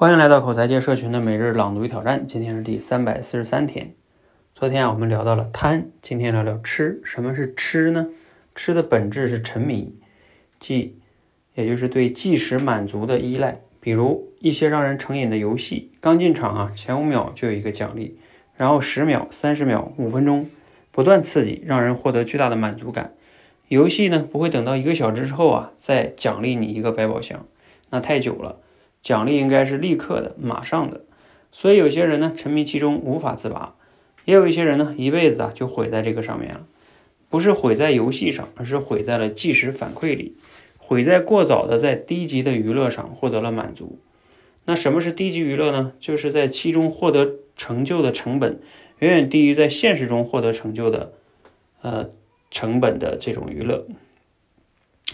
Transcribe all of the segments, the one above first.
欢迎来到口才界社群的每日朗读与挑战，今天是第三百四十三天。昨天啊，我们聊到了贪，今天聊聊吃。什么是吃呢？吃的本质是沉迷，即也就是对即时满足的依赖。比如一些让人成瘾的游戏，刚进场啊，前五秒就有一个奖励，然后十秒、三十秒、五分钟，不断刺激，让人获得巨大的满足感。游戏呢，不会等到一个小时之后啊，再奖励你一个百宝箱，那太久了。奖励应该是立刻的、马上的，所以有些人呢沉迷其中无法自拔，也有一些人呢一辈子啊就毁在这个上面了，不是毁在游戏上，而是毁在了即时反馈里，毁在过早的在低级的娱乐上获得了满足。那什么是低级娱乐呢？就是在其中获得成就的成本远远低于在现实中获得成就的呃成本的这种娱乐。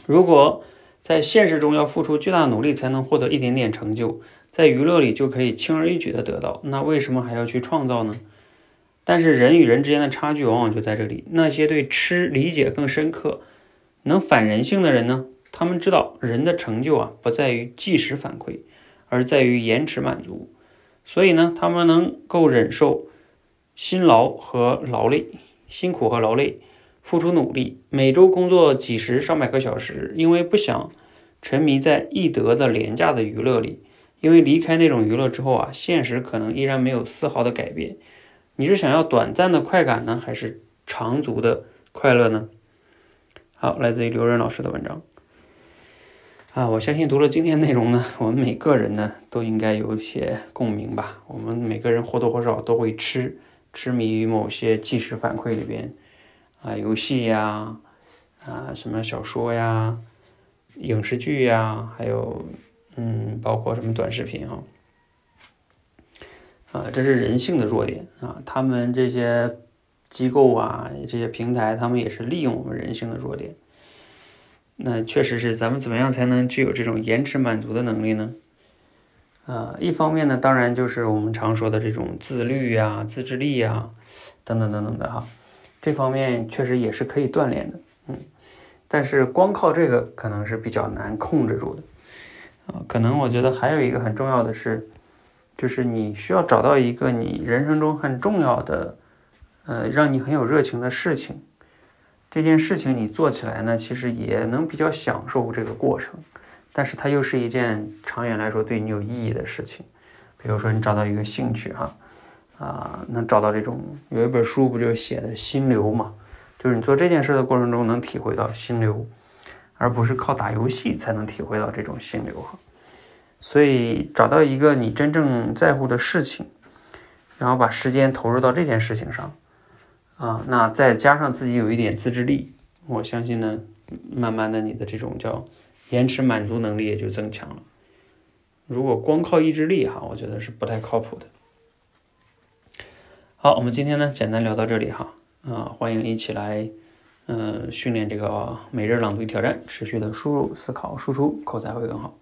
如果在现实中要付出巨大努力才能获得一点点成就，在娱乐里就可以轻而易举的得到，那为什么还要去创造呢？但是人与人之间的差距往往就在这里。那些对吃理解更深刻、能反人性的人呢？他们知道人的成就啊不在于即时反馈，而在于延迟满足。所以呢，他们能够忍受辛劳和劳累、辛苦和劳累。付出努力，每周工作几十上百个小时，因为不想沉迷在易得的廉价的娱乐里，因为离开那种娱乐之后啊，现实可能依然没有丝毫的改变。你是想要短暂的快感呢，还是长足的快乐呢？好，来自于刘润老师的文章啊，我相信读了今天内容呢，我们每个人呢都应该有一些共鸣吧。我们每个人或多或少都会痴痴迷于某些即时反馈里边。啊，游戏呀，啊，什么小说呀，影视剧呀，还有，嗯，包括什么短视频哈，啊，这是人性的弱点啊。他们这些机构啊，这些平台，他们也是利用我们人性的弱点。那确实是，咱们怎么样才能具有这种延迟满足的能力呢？啊，一方面呢，当然就是我们常说的这种自律呀、自制力呀，等等等等的哈。这方面确实也是可以锻炼的，嗯，但是光靠这个可能是比较难控制住的，啊，可能我觉得还有一个很重要的是，就是你需要找到一个你人生中很重要的，呃，让你很有热情的事情，这件事情你做起来呢，其实也能比较享受这个过程，但是它又是一件长远来说对你有意义的事情，比如说你找到一个兴趣哈。啊能找到这种有一本书不就写的心流嘛？就是你做这件事的过程中能体会到心流，而不是靠打游戏才能体会到这种心流哈。所以找到一个你真正在乎的事情，然后把时间投入到这件事情上，啊，那再加上自己有一点自制力，我相信呢，慢慢的你的这种叫延迟满足能力也就增强了。如果光靠意志力哈，我觉得是不太靠谱的。好，我们今天呢，简单聊到这里哈，啊，欢迎一起来，嗯，训练这个每日朗读挑战，持续的输入、思考、输出，口才会更好。